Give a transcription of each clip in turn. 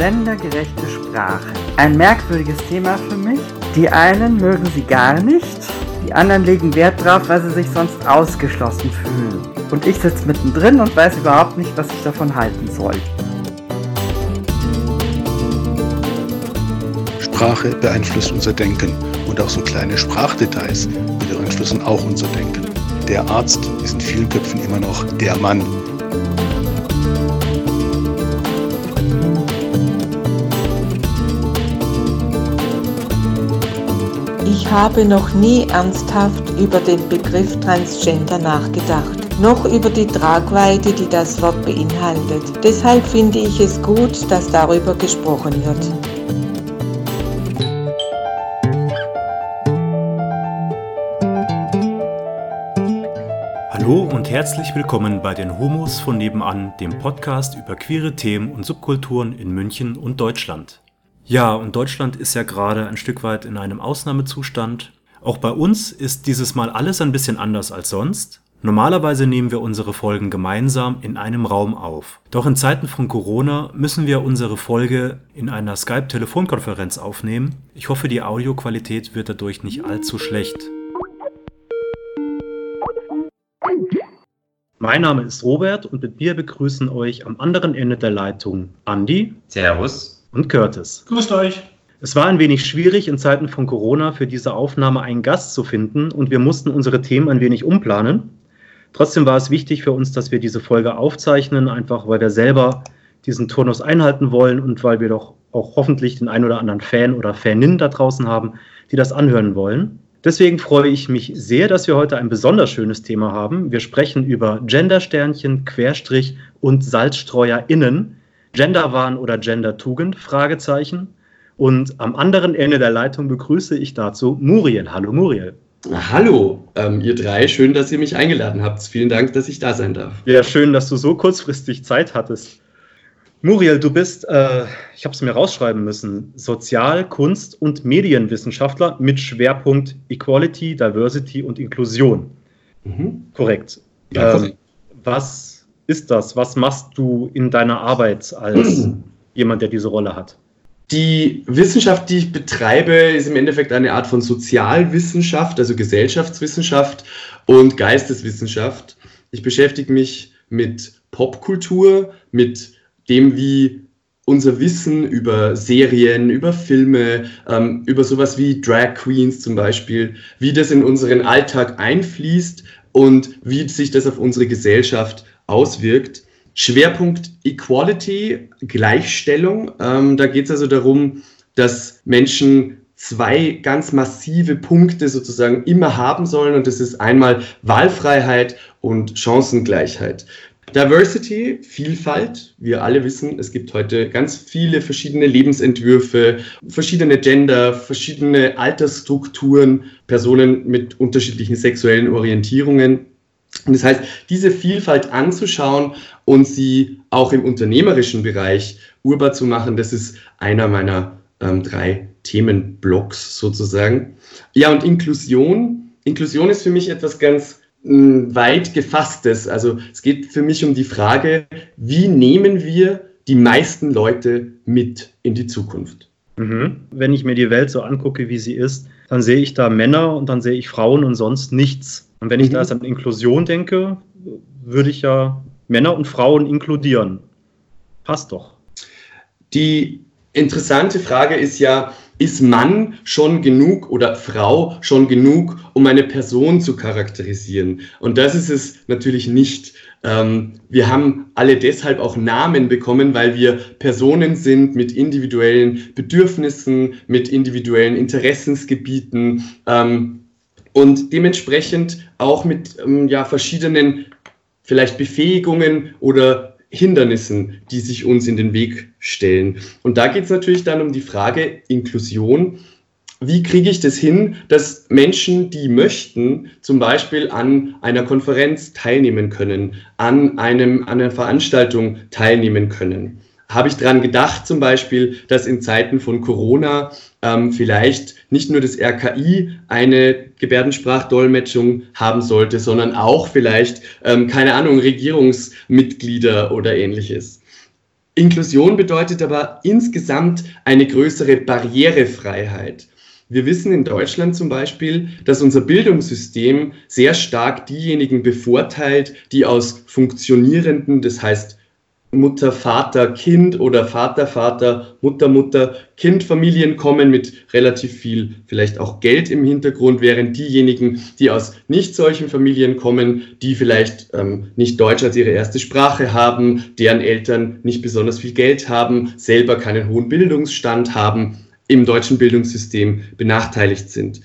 gendergerechte Sprache. Ein merkwürdiges Thema für mich. Die einen mögen sie gar nicht, die anderen legen Wert drauf, weil sie sich sonst ausgeschlossen fühlen. Und ich sitze mittendrin und weiß überhaupt nicht, was ich davon halten soll. Sprache beeinflusst unser Denken und auch so kleine Sprachdetails beeinflussen auch unser Denken. Der Arzt ist in vielen Köpfen immer noch der Mann. Habe noch nie ernsthaft über den Begriff Transgender nachgedacht, noch über die Tragweite, die das Wort beinhaltet. Deshalb finde ich es gut, dass darüber gesprochen wird. Hallo und herzlich willkommen bei den Homos von nebenan, dem Podcast über queere Themen und Subkulturen in München und Deutschland. Ja, und Deutschland ist ja gerade ein Stück weit in einem Ausnahmezustand. Auch bei uns ist dieses Mal alles ein bisschen anders als sonst. Normalerweise nehmen wir unsere Folgen gemeinsam in einem Raum auf. Doch in Zeiten von Corona müssen wir unsere Folge in einer Skype-Telefonkonferenz aufnehmen. Ich hoffe, die Audioqualität wird dadurch nicht allzu schlecht. Mein Name ist Robert und mit mir begrüßen euch am anderen Ende der Leitung Andi. Servus. Und Curtis. Grüßt euch. Es war ein wenig schwierig, in Zeiten von Corona für diese Aufnahme einen Gast zu finden und wir mussten unsere Themen ein wenig umplanen. Trotzdem war es wichtig für uns, dass wir diese Folge aufzeichnen, einfach weil wir selber diesen Turnus einhalten wollen und weil wir doch auch hoffentlich den ein oder anderen Fan oder Fanin da draußen haben, die das anhören wollen. Deswegen freue ich mich sehr, dass wir heute ein besonders schönes Thema haben. Wir sprechen über Gendersternchen, Querstrich und SalzstreuerInnen, Genderwahn oder Gendertugend, Fragezeichen. Und am anderen Ende der Leitung begrüße ich dazu Muriel. Hallo Muriel. Hallo, ähm, ihr drei. Schön, dass ihr mich eingeladen habt. Vielen Dank, dass ich da sein darf. Ja, schön, dass du so kurzfristig Zeit hattest. Muriel, du bist, äh, ich habe es mir rausschreiben müssen, Sozial-, Kunst- und Medienwissenschaftler mit Schwerpunkt Equality, Diversity und Inklusion. Mhm. Korrekt. Ja, ähm, was ist das? Was machst du in deiner Arbeit als jemand, der diese Rolle hat? Die Wissenschaft, die ich betreibe, ist im Endeffekt eine Art von Sozialwissenschaft, also Gesellschaftswissenschaft und Geisteswissenschaft. Ich beschäftige mich mit Popkultur, mit dem, wie unser Wissen über Serien, über Filme, ähm, über sowas wie Drag Queens zum Beispiel, wie das in unseren Alltag einfließt und wie sich das auf unsere Gesellschaft auswirkt. Schwerpunkt Equality, Gleichstellung. Ähm, da geht es also darum, dass Menschen zwei ganz massive Punkte sozusagen immer haben sollen und das ist einmal Wahlfreiheit und Chancengleichheit. Diversity, Vielfalt. Wir alle wissen, es gibt heute ganz viele verschiedene Lebensentwürfe, verschiedene Gender, verschiedene Altersstrukturen, Personen mit unterschiedlichen sexuellen Orientierungen. Und das heißt, diese Vielfalt anzuschauen und sie auch im unternehmerischen Bereich urbar zu machen, das ist einer meiner ähm, drei Themenblocks sozusagen. Ja, und Inklusion. Inklusion ist für mich etwas ganz weit gefasstes. Also es geht für mich um die Frage, wie nehmen wir die meisten Leute mit in die Zukunft? Mhm. Wenn ich mir die Welt so angucke, wie sie ist, dann sehe ich da Männer und dann sehe ich Frauen und sonst nichts. Und wenn ich mhm. da erst an Inklusion denke, würde ich ja Männer und Frauen inkludieren. Passt doch. Die interessante Frage ist ja, ist Mann schon genug oder Frau schon genug, um eine Person zu charakterisieren? Und das ist es natürlich nicht. Ähm, wir haben alle deshalb auch Namen bekommen, weil wir Personen sind mit individuellen Bedürfnissen, mit individuellen Interessensgebieten ähm, und dementsprechend auch mit ähm, ja, verschiedenen vielleicht Befähigungen oder Hindernissen, die sich uns in den Weg stellen. Und da geht es natürlich dann um die Frage Inklusion. Wie kriege ich das hin, dass Menschen, die möchten, zum Beispiel an einer Konferenz teilnehmen können, an, einem, an einer Veranstaltung teilnehmen können? Habe ich daran gedacht, zum Beispiel, dass in Zeiten von Corona ähm, vielleicht nicht nur das RKI eine Gebärdensprachdolmetschung haben sollte, sondern auch vielleicht, ähm, keine Ahnung, Regierungsmitglieder oder ähnliches. Inklusion bedeutet aber insgesamt eine größere Barrierefreiheit. Wir wissen in Deutschland zum Beispiel, dass unser Bildungssystem sehr stark diejenigen bevorteilt, die aus funktionierenden, das heißt Mutter, Vater, Kind oder Vater, Vater, Mutter, Mutter, Kind, Familien kommen mit relativ viel, vielleicht auch Geld im Hintergrund, während diejenigen, die aus nicht solchen Familien kommen, die vielleicht ähm, nicht Deutsch als ihre erste Sprache haben, deren Eltern nicht besonders viel Geld haben, selber keinen hohen Bildungsstand haben, im deutschen Bildungssystem benachteiligt sind.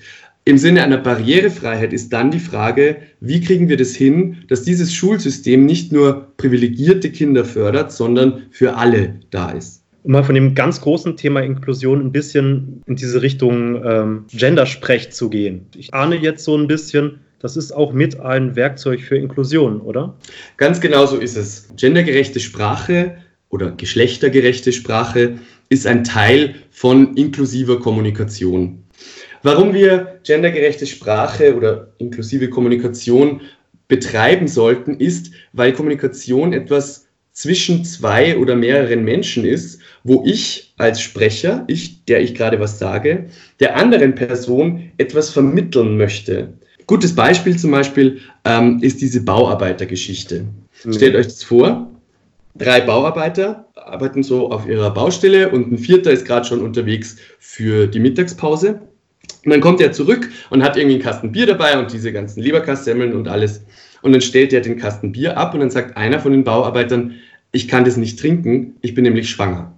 Im Sinne einer Barrierefreiheit ist dann die Frage, wie kriegen wir das hin, dass dieses Schulsystem nicht nur privilegierte Kinder fördert, sondern für alle da ist. Um mal von dem ganz großen Thema Inklusion ein bisschen in diese Richtung ähm, Gendersprech zu gehen. Ich ahne jetzt so ein bisschen, das ist auch mit ein Werkzeug für Inklusion, oder? Ganz genau so ist es. Gendergerechte Sprache oder geschlechtergerechte Sprache ist ein Teil von inklusiver Kommunikation. Warum wir gendergerechte Sprache oder inklusive Kommunikation betreiben sollten, ist, weil Kommunikation etwas zwischen zwei oder mehreren Menschen ist, wo ich als Sprecher, ich, der ich gerade was sage, der anderen Person etwas vermitteln möchte. Gutes Beispiel zum Beispiel ähm, ist diese Bauarbeitergeschichte. Mhm. Stellt euch das vor, drei Bauarbeiter arbeiten so auf ihrer Baustelle und ein vierter ist gerade schon unterwegs für die Mittagspause. Und dann kommt er zurück und hat irgendwie einen Kasten Bier dabei und diese ganzen Leberkassemmeln und alles. Und dann stellt er den Kasten Bier ab und dann sagt einer von den Bauarbeitern, ich kann das nicht trinken, ich bin nämlich schwanger.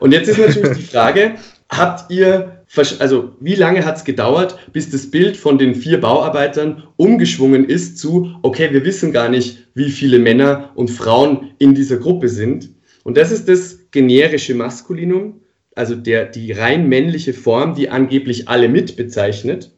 Und jetzt ist natürlich die Frage, habt ihr, also wie lange hat es gedauert, bis das Bild von den vier Bauarbeitern umgeschwungen ist zu, okay, wir wissen gar nicht, wie viele Männer und Frauen in dieser Gruppe sind. Und das ist das generische Maskulinum also der, die rein männliche Form, die angeblich alle mit bezeichnet.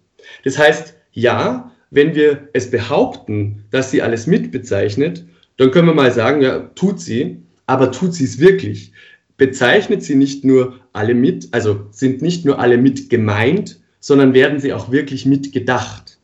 Das heißt, ja, wenn wir es behaupten, dass sie alles mit bezeichnet, dann können wir mal sagen, ja, tut sie, aber tut sie es wirklich? Bezeichnet sie nicht nur alle mit, also sind nicht nur alle mit gemeint, sondern werden sie auch wirklich mitgedacht?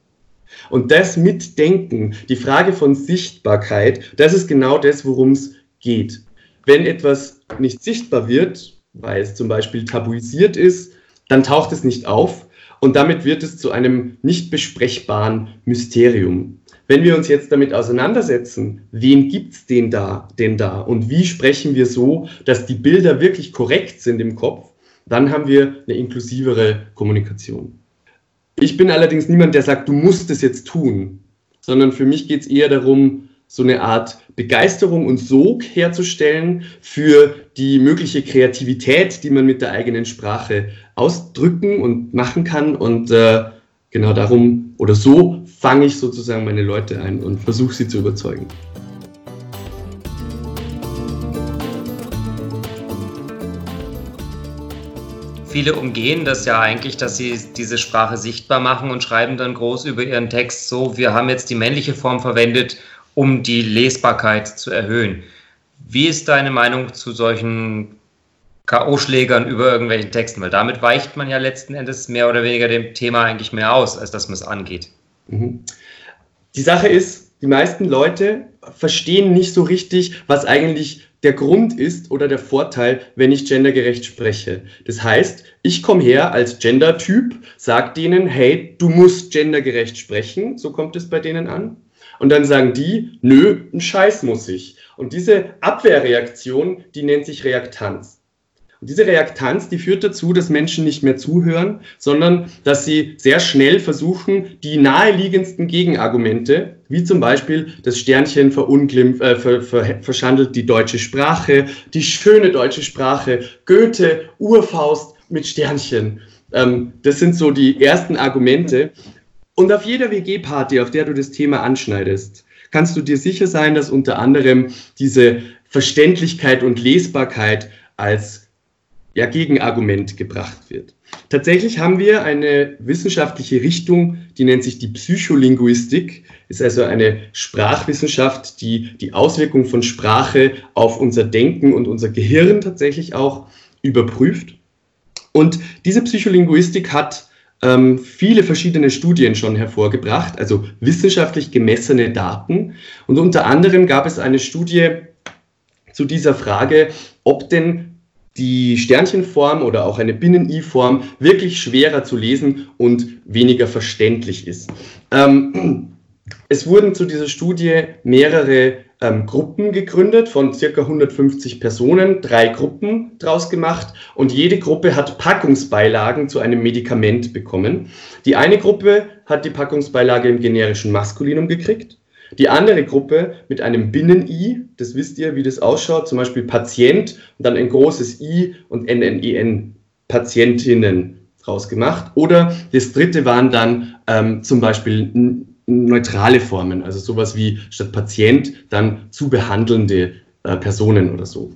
Und das Mitdenken, die Frage von Sichtbarkeit, das ist genau das, worum es geht. Wenn etwas nicht sichtbar wird, weil es zum Beispiel tabuisiert ist, dann taucht es nicht auf und damit wird es zu einem nicht besprechbaren Mysterium. Wenn wir uns jetzt damit auseinandersetzen, wen gibt's denn da, denn da und wie sprechen wir so, dass die Bilder wirklich korrekt sind im Kopf, dann haben wir eine inklusivere Kommunikation. Ich bin allerdings niemand, der sagt, du musst es jetzt tun, sondern für mich geht es eher darum, so eine Art Begeisterung und Sog herzustellen für die mögliche Kreativität, die man mit der eigenen Sprache ausdrücken und machen kann. Und äh, genau darum oder so fange ich sozusagen meine Leute ein und versuche sie zu überzeugen. Viele umgehen das ja eigentlich, dass sie diese Sprache sichtbar machen und schreiben dann groß über ihren Text so, wir haben jetzt die männliche Form verwendet um die Lesbarkeit zu erhöhen. Wie ist deine Meinung zu solchen K.O.-Schlägern über irgendwelchen Texten? Weil damit weicht man ja letzten Endes mehr oder weniger dem Thema eigentlich mehr aus, als dass man es angeht. Mhm. Die Sache ist, die meisten Leute verstehen nicht so richtig, was eigentlich der Grund ist oder der Vorteil, wenn ich gendergerecht spreche. Das heißt, ich komme her als Gender-Typ, sage denen, hey, du musst gendergerecht sprechen, so kommt es bei denen an. Und dann sagen die, nö, ein Scheiß muss ich. Und diese Abwehrreaktion, die nennt sich Reaktanz. Und diese Reaktanz, die führt dazu, dass Menschen nicht mehr zuhören, sondern dass sie sehr schnell versuchen, die naheliegendsten Gegenargumente, wie zum Beispiel das Sternchen verunglimpft, äh, ver, ver, verschandelt die deutsche Sprache, die schöne deutsche Sprache, Goethe, Urfaust mit Sternchen. Ähm, das sind so die ersten Argumente. Und auf jeder WG-Party, auf der du das Thema anschneidest, kannst du dir sicher sein, dass unter anderem diese Verständlichkeit und Lesbarkeit als ja, Gegenargument gebracht wird. Tatsächlich haben wir eine wissenschaftliche Richtung, die nennt sich die Psycholinguistik, ist also eine Sprachwissenschaft, die die Auswirkung von Sprache auf unser Denken und unser Gehirn tatsächlich auch überprüft. Und diese Psycholinguistik hat ähm, viele verschiedene Studien schon hervorgebracht, also wissenschaftlich gemessene Daten. Und unter anderem gab es eine Studie zu dieser Frage, ob denn die Sternchenform oder auch eine Binnen-I-Form wirklich schwerer zu lesen und weniger verständlich ist. Ähm, es wurden zu dieser Studie mehrere ähm, Gruppen gegründet von circa 150 Personen, drei Gruppen draus gemacht und jede Gruppe hat Packungsbeilagen zu einem Medikament bekommen. Die eine Gruppe hat die Packungsbeilage im generischen Maskulinum gekriegt, die andere Gruppe mit einem Binnen-I, das wisst ihr, wie das ausschaut, zum Beispiel Patient und dann ein großes I und NNEN, Patientinnen rausgemacht. Oder das dritte waren dann ähm, zum Beispiel neutrale Formen, also sowas wie statt Patient dann zu behandelnde äh, Personen oder so.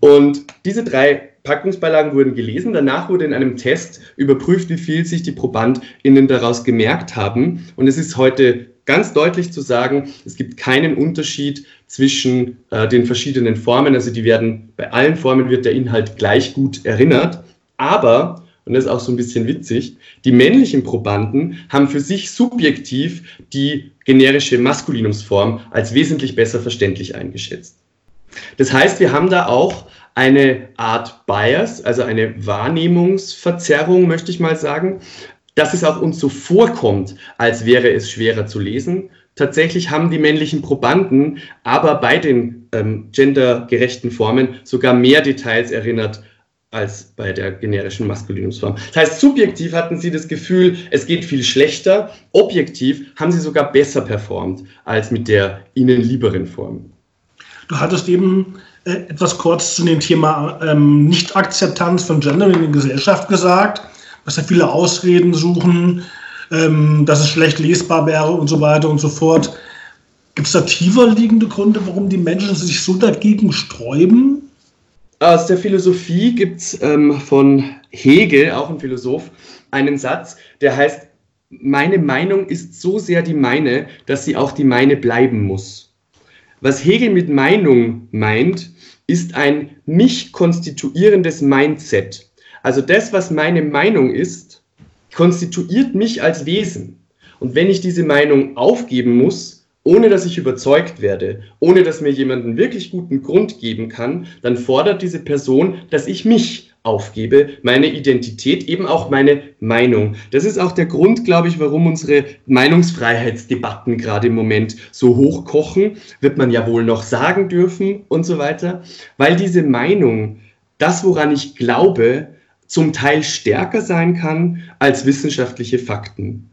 Und diese drei Packungsbeilagen wurden gelesen. Danach wurde in einem Test überprüft, wie viel sich die ProbandInnen daraus gemerkt haben. Und es ist heute ganz deutlich zu sagen, es gibt keinen Unterschied zwischen äh, den verschiedenen Formen. Also die werden, bei allen Formen wird der Inhalt gleich gut erinnert. Aber und das ist auch so ein bisschen witzig, die männlichen Probanden haben für sich subjektiv die generische Maskulinumsform als wesentlich besser verständlich eingeschätzt. Das heißt, wir haben da auch eine Art Bias, also eine Wahrnehmungsverzerrung, möchte ich mal sagen, dass es auch uns so vorkommt, als wäre es schwerer zu lesen. Tatsächlich haben die männlichen Probanden aber bei den ähm, gendergerechten Formen sogar mehr Details erinnert als bei der generischen Maskulinumsform. Das heißt, subjektiv hatten sie das Gefühl, es geht viel schlechter. Objektiv haben sie sogar besser performt als mit der ihnen lieberen Form. Du hattest eben äh, etwas kurz zu dem Thema ähm, Nicht-Akzeptanz von Gender in der Gesellschaft gesagt, dass da viele Ausreden suchen, ähm, dass es schlecht lesbar wäre und so weiter und so fort. Gibt es da tiefer liegende Gründe, warum die Menschen sich so dagegen sträuben? Aus der Philosophie gibt es ähm, von Hegel, auch ein Philosoph, einen Satz, der heißt, meine Meinung ist so sehr die meine, dass sie auch die meine bleiben muss. Was Hegel mit Meinung meint, ist ein mich konstituierendes Mindset. Also das, was meine Meinung ist, konstituiert mich als Wesen. Und wenn ich diese Meinung aufgeben muss, ohne dass ich überzeugt werde, ohne dass mir jemand einen wirklich guten Grund geben kann, dann fordert diese Person, dass ich mich aufgebe, meine Identität, eben auch meine Meinung. Das ist auch der Grund, glaube ich, warum unsere Meinungsfreiheitsdebatten gerade im Moment so hochkochen, wird man ja wohl noch sagen dürfen und so weiter, weil diese Meinung, das, woran ich glaube, zum Teil stärker sein kann als wissenschaftliche Fakten.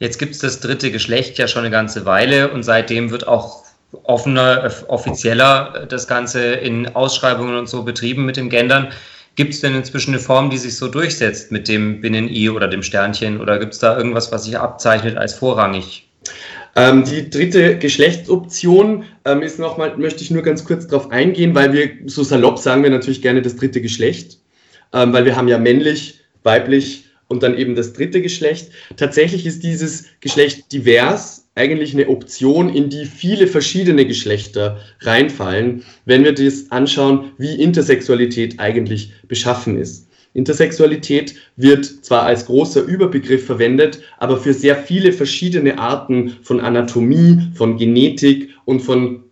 Jetzt gibt es das dritte Geschlecht ja schon eine ganze Weile und seitdem wird auch offener, offizieller das Ganze in Ausschreibungen und so betrieben mit dem Gendern. Gibt es denn inzwischen eine Form, die sich so durchsetzt mit dem Binnen-I oder dem Sternchen? Oder gibt es da irgendwas, was sich abzeichnet als vorrangig? Ähm, die dritte Geschlechtsoption ähm, ist nochmal, möchte ich nur ganz kurz darauf eingehen, weil wir so salopp sagen wir natürlich gerne das dritte Geschlecht, ähm, weil wir haben ja männlich, weiblich, und dann eben das dritte Geschlecht. Tatsächlich ist dieses Geschlecht divers eigentlich eine Option, in die viele verschiedene Geschlechter reinfallen, wenn wir das anschauen, wie Intersexualität eigentlich beschaffen ist. Intersexualität wird zwar als großer Überbegriff verwendet, aber für sehr viele verschiedene Arten von Anatomie, von Genetik und von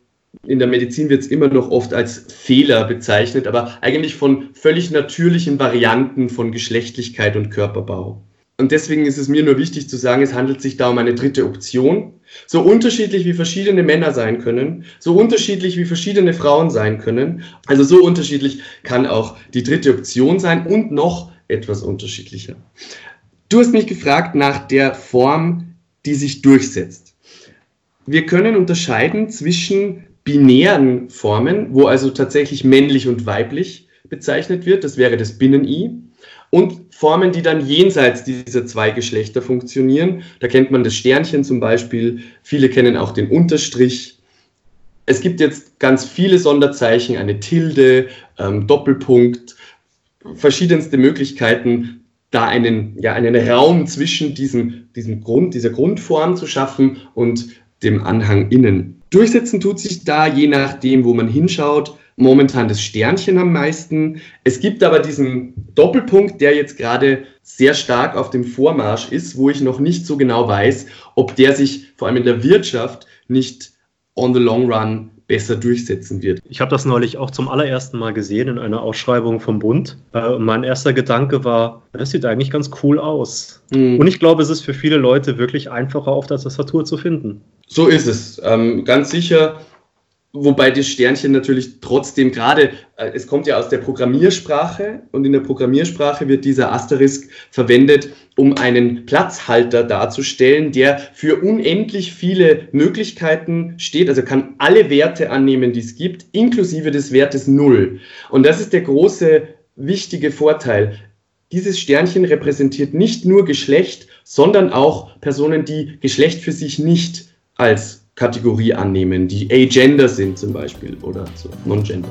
in der Medizin wird es immer noch oft als Fehler bezeichnet, aber eigentlich von völlig natürlichen Varianten von Geschlechtlichkeit und Körperbau. Und deswegen ist es mir nur wichtig zu sagen, es handelt sich da um eine dritte Option. So unterschiedlich wie verschiedene Männer sein können, so unterschiedlich wie verschiedene Frauen sein können, also so unterschiedlich kann auch die dritte Option sein und noch etwas unterschiedlicher. Du hast mich gefragt nach der Form, die sich durchsetzt. Wir können unterscheiden zwischen binären Formen, wo also tatsächlich männlich und weiblich bezeichnet wird, das wäre das Binnen-I, und Formen, die dann jenseits dieser zwei Geschlechter funktionieren. Da kennt man das Sternchen zum Beispiel, viele kennen auch den Unterstrich. Es gibt jetzt ganz viele Sonderzeichen, eine Tilde, ähm, Doppelpunkt, verschiedenste Möglichkeiten, da einen, ja, einen Raum zwischen diesem, diesem Grund, dieser Grundform zu schaffen und dem Anhang innen. Durchsetzen tut sich da, je nachdem, wo man hinschaut, momentan das Sternchen am meisten. Es gibt aber diesen Doppelpunkt, der jetzt gerade sehr stark auf dem Vormarsch ist, wo ich noch nicht so genau weiß, ob der sich vor allem in der Wirtschaft nicht on the long run besser durchsetzen wird. Ich habe das neulich auch zum allerersten Mal gesehen in einer Ausschreibung vom Bund. Äh, mein erster Gedanke war, das sieht eigentlich ganz cool aus. Mhm. Und ich glaube, es ist für viele Leute wirklich einfacher auf der Tastatur zu finden. So ist es. Ähm, ganz sicher Wobei das Sternchen natürlich trotzdem gerade, äh, es kommt ja aus der Programmiersprache und in der Programmiersprache wird dieser Asterisk verwendet, um einen Platzhalter darzustellen, der für unendlich viele Möglichkeiten steht, also kann alle Werte annehmen, die es gibt, inklusive des Wertes 0. Und das ist der große, wichtige Vorteil. Dieses Sternchen repräsentiert nicht nur Geschlecht, sondern auch Personen, die Geschlecht für sich nicht als Kategorie annehmen, die agender sind zum Beispiel oder so, non-gender.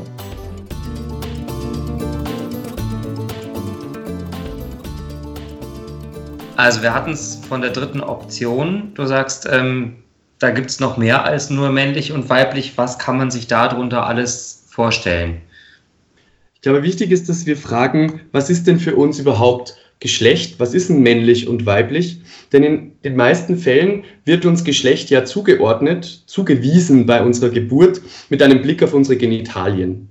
Also wir hatten es von der dritten Option. Du sagst, ähm, da gibt es noch mehr als nur männlich und weiblich. Was kann man sich darunter alles vorstellen? Ich glaube, wichtig ist, dass wir fragen, was ist denn für uns überhaupt Geschlecht? Was ist denn männlich und weiblich? Denn in den meisten Fällen wird uns Geschlecht ja zugeordnet, zugewiesen bei unserer Geburt mit einem Blick auf unsere Genitalien.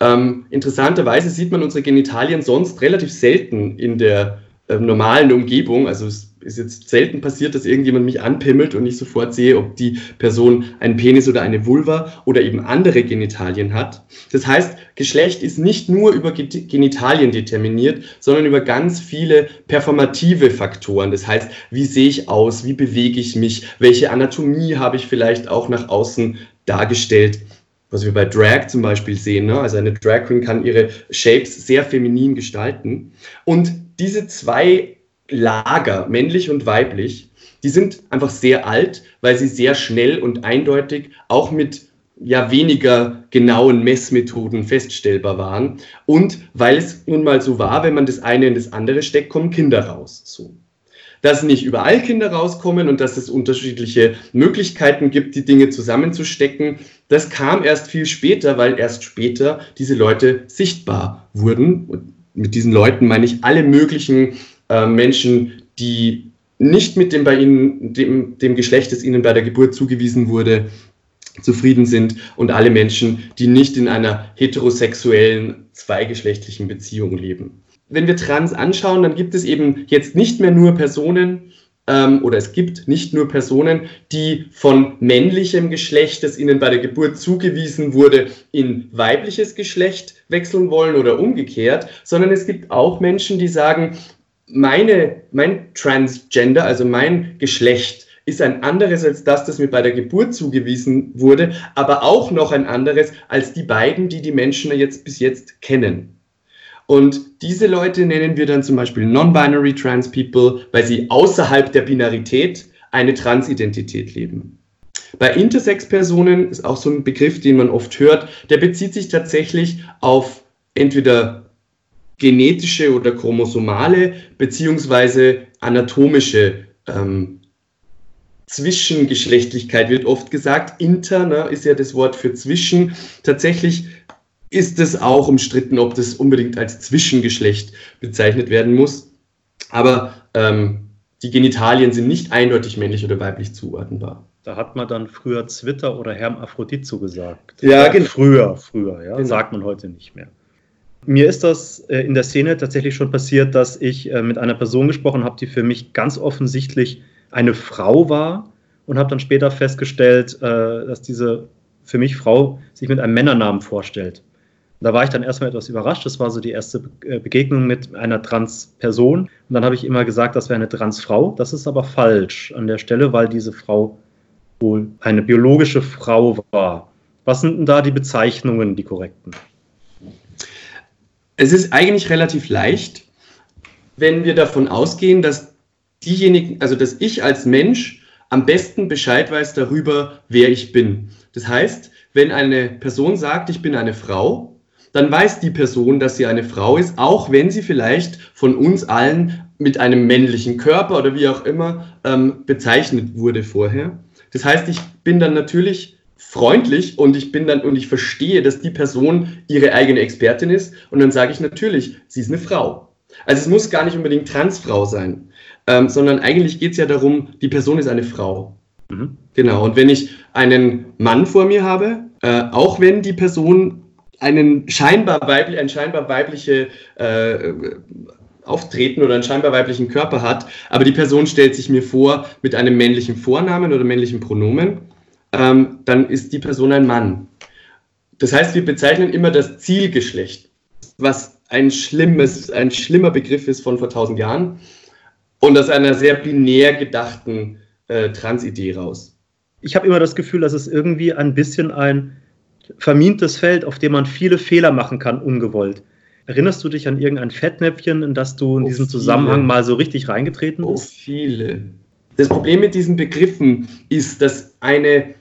Ähm, interessanterweise sieht man unsere Genitalien sonst relativ selten in der äh, normalen Umgebung. Also es ist jetzt selten passiert, dass irgendjemand mich anpimmelt und ich sofort sehe, ob die Person einen Penis oder eine Vulva oder eben andere Genitalien hat. Das heißt, Geschlecht ist nicht nur über Genitalien determiniert, sondern über ganz viele performative Faktoren. Das heißt, wie sehe ich aus, wie bewege ich mich, welche Anatomie habe ich vielleicht auch nach außen dargestellt was wir bei Drag zum Beispiel sehen. Ne? Also eine Drag Queen kann ihre Shapes sehr feminin gestalten. Und diese zwei Lager, männlich und weiblich, die sind einfach sehr alt, weil sie sehr schnell und eindeutig auch mit ja weniger genauen Messmethoden feststellbar waren und weil es nun mal so war, wenn man das eine in das andere steckt, kommen Kinder raus. So. Dass nicht überall Kinder rauskommen und dass es unterschiedliche Möglichkeiten gibt, die Dinge zusammenzustecken, das kam erst viel später, weil erst später diese Leute sichtbar wurden. Und mit diesen Leuten meine ich alle möglichen äh, Menschen, die nicht mit dem bei ihnen, dem, dem Geschlecht, das ihnen bei der Geburt zugewiesen wurde, zufrieden sind und alle Menschen, die nicht in einer heterosexuellen, zweigeschlechtlichen Beziehung leben. Wenn wir Trans anschauen, dann gibt es eben jetzt nicht mehr nur Personen, ähm, oder es gibt nicht nur Personen, die von männlichem Geschlecht, das ihnen bei der Geburt zugewiesen wurde, in weibliches Geschlecht wechseln wollen oder umgekehrt, sondern es gibt auch Menschen, die sagen, meine, mein Transgender, also mein Geschlecht, ist ein anderes als das, das mir bei der Geburt zugewiesen wurde, aber auch noch ein anderes als die beiden, die die Menschen jetzt bis jetzt kennen. Und diese Leute nennen wir dann zum Beispiel Non-Binary Trans People, weil sie außerhalb der Binarität eine Transidentität leben. Bei Intersex-Personen ist auch so ein Begriff, den man oft hört, der bezieht sich tatsächlich auf entweder genetische oder chromosomale beziehungsweise anatomische ähm, Zwischengeschlechtlichkeit wird oft gesagt. Inter ne, ist ja das Wort für zwischen. Tatsächlich ist es auch umstritten, ob das unbedingt als Zwischengeschlecht bezeichnet werden muss. Aber ähm, die Genitalien sind nicht eindeutig männlich oder weiblich zuordnenbar. Da hat man dann früher Zwitter oder Hermaphrodit zugesagt. Ja, genau. Früher, früher, ja. Genau. Sagt man heute nicht mehr. Mir ist das äh, in der Szene tatsächlich schon passiert, dass ich äh, mit einer Person gesprochen habe, die für mich ganz offensichtlich eine Frau war und habe dann später festgestellt, äh, dass diese für mich Frau sich mit einem Männernamen vorstellt. Da war ich dann erstmal etwas überrascht. Das war so die erste Begegnung mit einer Trans-Person. Und dann habe ich immer gesagt, das wäre eine Transfrau. Das ist aber falsch an der Stelle, weil diese Frau wohl eine biologische Frau war. Was sind denn da die Bezeichnungen, die korrekten? Es ist eigentlich relativ leicht, wenn wir davon ausgehen, dass diejenigen, also dass ich als Mensch am besten Bescheid weiß darüber, wer ich bin. Das heißt, wenn eine Person sagt, ich bin eine Frau, dann weiß die Person, dass sie eine Frau ist, auch wenn sie vielleicht von uns allen mit einem männlichen Körper oder wie auch immer ähm, bezeichnet wurde vorher. Das heißt, ich bin dann natürlich freundlich und ich bin dann und ich verstehe, dass die Person ihre eigene Expertin ist und dann sage ich natürlich, sie ist eine Frau. Also es muss gar nicht unbedingt Transfrau sein, ähm, sondern eigentlich geht es ja darum, die Person ist eine Frau. Mhm. Genau. Und wenn ich einen Mann vor mir habe, Äh, auch wenn die Person einen scheinbar weiblich, ein scheinbar weibliche äh, Auftreten oder einen scheinbar weiblichen Körper hat, aber die Person stellt sich mir vor mit einem männlichen Vornamen oder männlichen Pronomen, ähm, dann ist die Person ein Mann. Das heißt, wir bezeichnen immer das Zielgeschlecht, was ein schlimmes, ein schlimmer Begriff ist von vor tausend Jahren und aus einer sehr binär gedachten äh, Transidee raus. Ich habe immer das Gefühl, dass es irgendwie ein bisschen ein vermintes Feld, auf dem man viele Fehler machen kann, ungewollt. Erinnerst du dich an irgendein Fettnäpfchen, in das du in oh, diesem viele. Zusammenhang mal so richtig reingetreten bist? Oh, viele. Das Problem mit diesen Begriffen ist, dass eine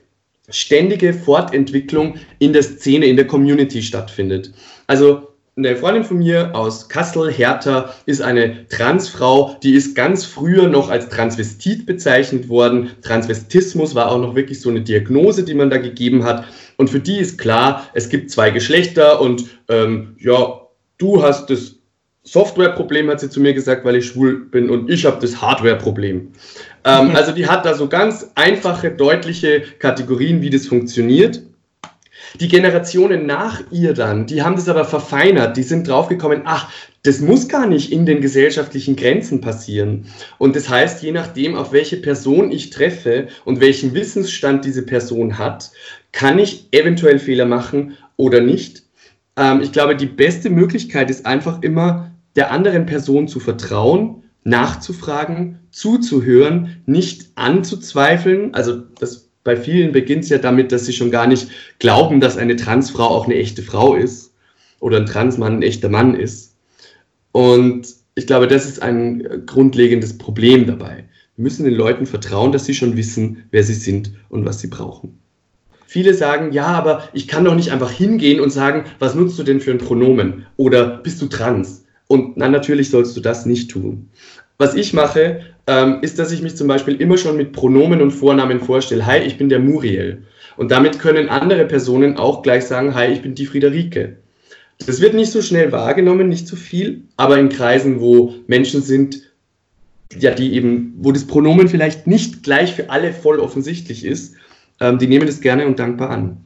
ständige Fortentwicklung in der Szene, in der Community stattfindet. Also eine Freundin von mir aus Kassel, Hertha, ist eine Transfrau, die ist ganz früher noch als Transvestit bezeichnet worden. Transvestismus war auch noch wirklich so eine Diagnose, die man da gegeben hat. Und für die ist klar, es gibt zwei Geschlechter und ähm, ja, du hast das Softwareproblem, hat sie zu mir gesagt, weil ich schwul bin und ich habe das Hardwareproblem. Ähm, also die hat da so ganz einfache, deutliche Kategorien, wie das funktioniert. Die Generationen nach ihr dann, die haben das aber verfeinert, die sind draufgekommen, ach, das muss gar nicht in den gesellschaftlichen Grenzen passieren. Und das heißt, je nachdem, auf welche Person ich treffe und welchen Wissensstand diese Person hat, kann ich eventuell Fehler machen oder nicht. Ähm, ich glaube, die beste Möglichkeit ist einfach immer, der anderen Person zu vertrauen, nachzufragen, zuzuhören, nicht anzuzweifeln. Also das bei vielen beginnt es ja damit, dass sie schon gar nicht glauben, dass eine Transfrau auch eine echte Frau ist oder ein Transmann ein echter Mann ist. Und ich glaube, das ist ein grundlegendes Problem dabei. Wir müssen den Leuten vertrauen, dass sie schon wissen, wer sie sind und was sie brauchen. Viele sagen, ja, aber ich kann doch nicht einfach hingehen und sagen, was nutzt du denn für ein Pronomen? Oder bist du trans? Und na, natürlich sollst du das nicht tun. Was ich mache, ähm, ist, dass ich mich zum Beispiel immer schon mit Pronomen und Vornamen vorstelle. Hi, ich bin der Muriel. Und damit können andere Personen auch gleich sagen, hi, ich bin die Friederike. Das wird nicht so schnell wahrgenommen, nicht so viel, aber in Kreisen, wo Menschen sind, ja, die eben, wo das Pronomen vielleicht nicht gleich für alle voll offensichtlich ist, ähm, die nehmen das gerne und dankbar an.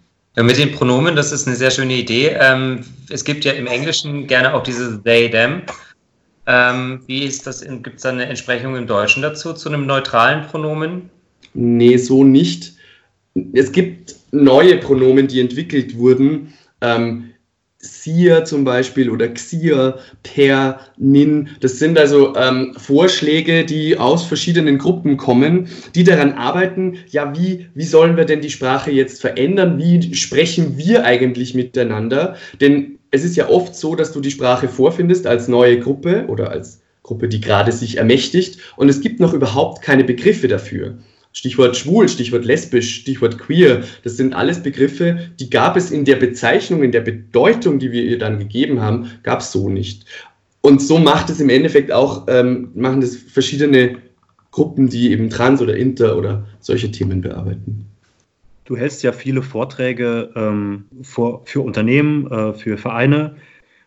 Mit den Pronomen, das ist eine sehr schöne Idee. Ähm, es gibt ja im Englischen gerne auch diese they, them. Ähm, wie ist das? Gibt es da eine Entsprechung im Deutschen dazu, zu einem neutralen Pronomen? Nee, so nicht. Es gibt neue Pronomen, die entwickelt wurden. Ähm, Sia zum Beispiel oder Xia, Per, Nin. Das sind also ähm, Vorschläge, die aus verschiedenen Gruppen kommen, die daran arbeiten, ja, wie, wie sollen wir denn die Sprache jetzt verändern? Wie sprechen wir eigentlich miteinander? Denn es ist ja oft so, dass du die Sprache vorfindest als neue Gruppe oder als Gruppe, die gerade sich ermächtigt und es gibt noch überhaupt keine Begriffe dafür. Stichwort schwul, Stichwort lesbisch, Stichwort queer, das sind alles Begriffe, die gab es in der Bezeichnung, in der Bedeutung, die wir ihr dann gegeben haben, gab es so nicht. Und so macht es im Endeffekt auch, ähm, machen das verschiedene Gruppen, die eben trans oder inter oder solche Themen bearbeiten. Du hältst ja viele Vorträge ähm, vor, für Unternehmen, äh, für Vereine.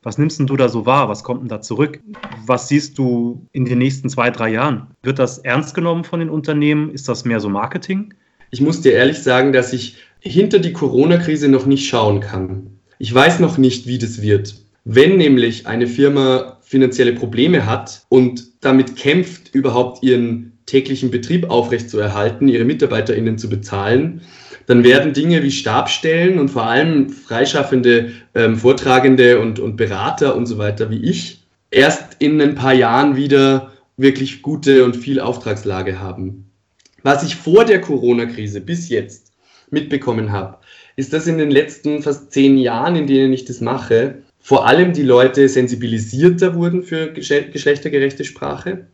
Was nimmst denn du da so wahr? Was kommt denn da zurück? Was siehst du in den nächsten zwei, drei Jahren? Wird das ernst genommen von den Unternehmen? Ist das mehr so Marketing? Ich muss dir ehrlich sagen, dass ich hinter die Corona-Krise noch nicht schauen kann. Ich weiß noch nicht, wie das wird. Wenn nämlich eine Firma finanzielle Probleme hat und damit kämpft, überhaupt ihren täglichen Betrieb aufrechtzuerhalten, ihre MitarbeiterInnen zu bezahlen, dann werden Dinge wie Stabstellen und vor allem freischaffende ähm, Vortragende und, und Berater und so weiter wie ich erst in ein paar Jahren wieder wirklich gute und viel Auftragslage haben. Was ich vor der Corona-Krise bis jetzt mitbekommen habe, ist, dass in den letzten fast zehn Jahren, in denen ich das mache, vor allem die Leute sensibilisierter wurden für geschlechtergerechte Sprache,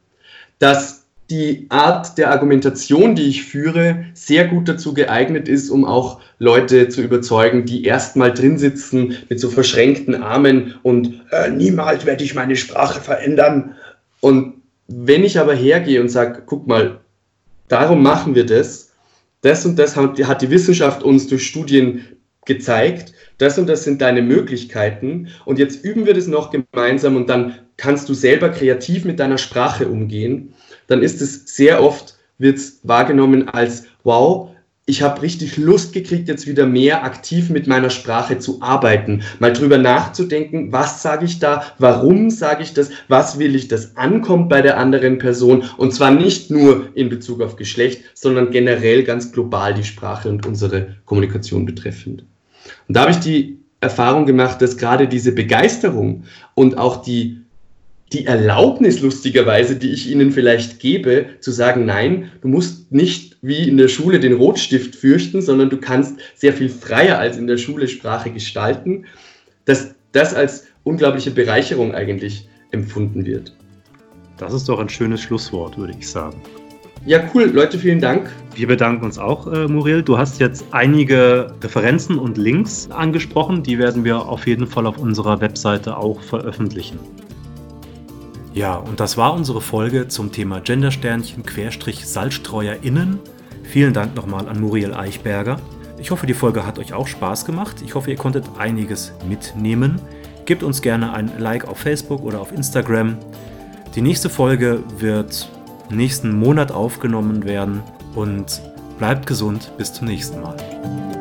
dass die Art der Argumentation, die ich führe, sehr gut dazu geeignet ist, um auch Leute zu überzeugen, die erstmal drin sitzen mit so verschränkten Armen und äh, niemals werde ich meine Sprache verändern. Und wenn ich aber hergehe und sage, guck mal, darum machen wir das, das und das hat, hat die Wissenschaft uns durch Studien gezeigt, das und das sind deine Möglichkeiten und jetzt üben wir das noch gemeinsam und dann kannst du selber kreativ mit deiner Sprache umgehen dann ist es sehr oft, wird wahrgenommen als, wow, ich habe richtig Lust gekriegt, jetzt wieder mehr aktiv mit meiner Sprache zu arbeiten, mal drüber nachzudenken, was sage ich da, warum sage ich das, was will ich, dass ankommt bei der anderen Person und zwar nicht nur in Bezug auf Geschlecht, sondern generell ganz global die Sprache und unsere Kommunikation betreffend. Und da habe ich die Erfahrung gemacht, dass gerade diese Begeisterung und auch die die Erlaubnis lustigerweise, die ich ihnen vielleicht gebe, zu sagen, nein, du musst nicht wie in der Schule den Rotstift fürchten, sondern du kannst sehr viel freier als in der Schule Sprache gestalten, dass das als unglaubliche Bereicherung eigentlich empfunden wird. Das ist doch ein schönes Schlusswort, würde ich sagen. Ja, cool. Leute, vielen Dank. Wir bedanken uns auch, äh, Muriel. Du hast jetzt einige Referenzen und Links angesprochen. Die werden wir auf jeden Fall auf unserer Webseite auch veröffentlichen. Ja, und das war unsere Folge zum Thema Gendersternchen Querstrich SalzstreuerInnen. Vielen Dank nochmal an Muriel Eichberger. Ich hoffe, die Folge hat euch auch Spaß gemacht. Ich hoffe, ihr konntet einiges mitnehmen. Gebt uns gerne ein Like auf Facebook oder auf Instagram. Die nächste Folge wird nächsten Monat aufgenommen werden und bleibt gesund bis zum nächsten Mal.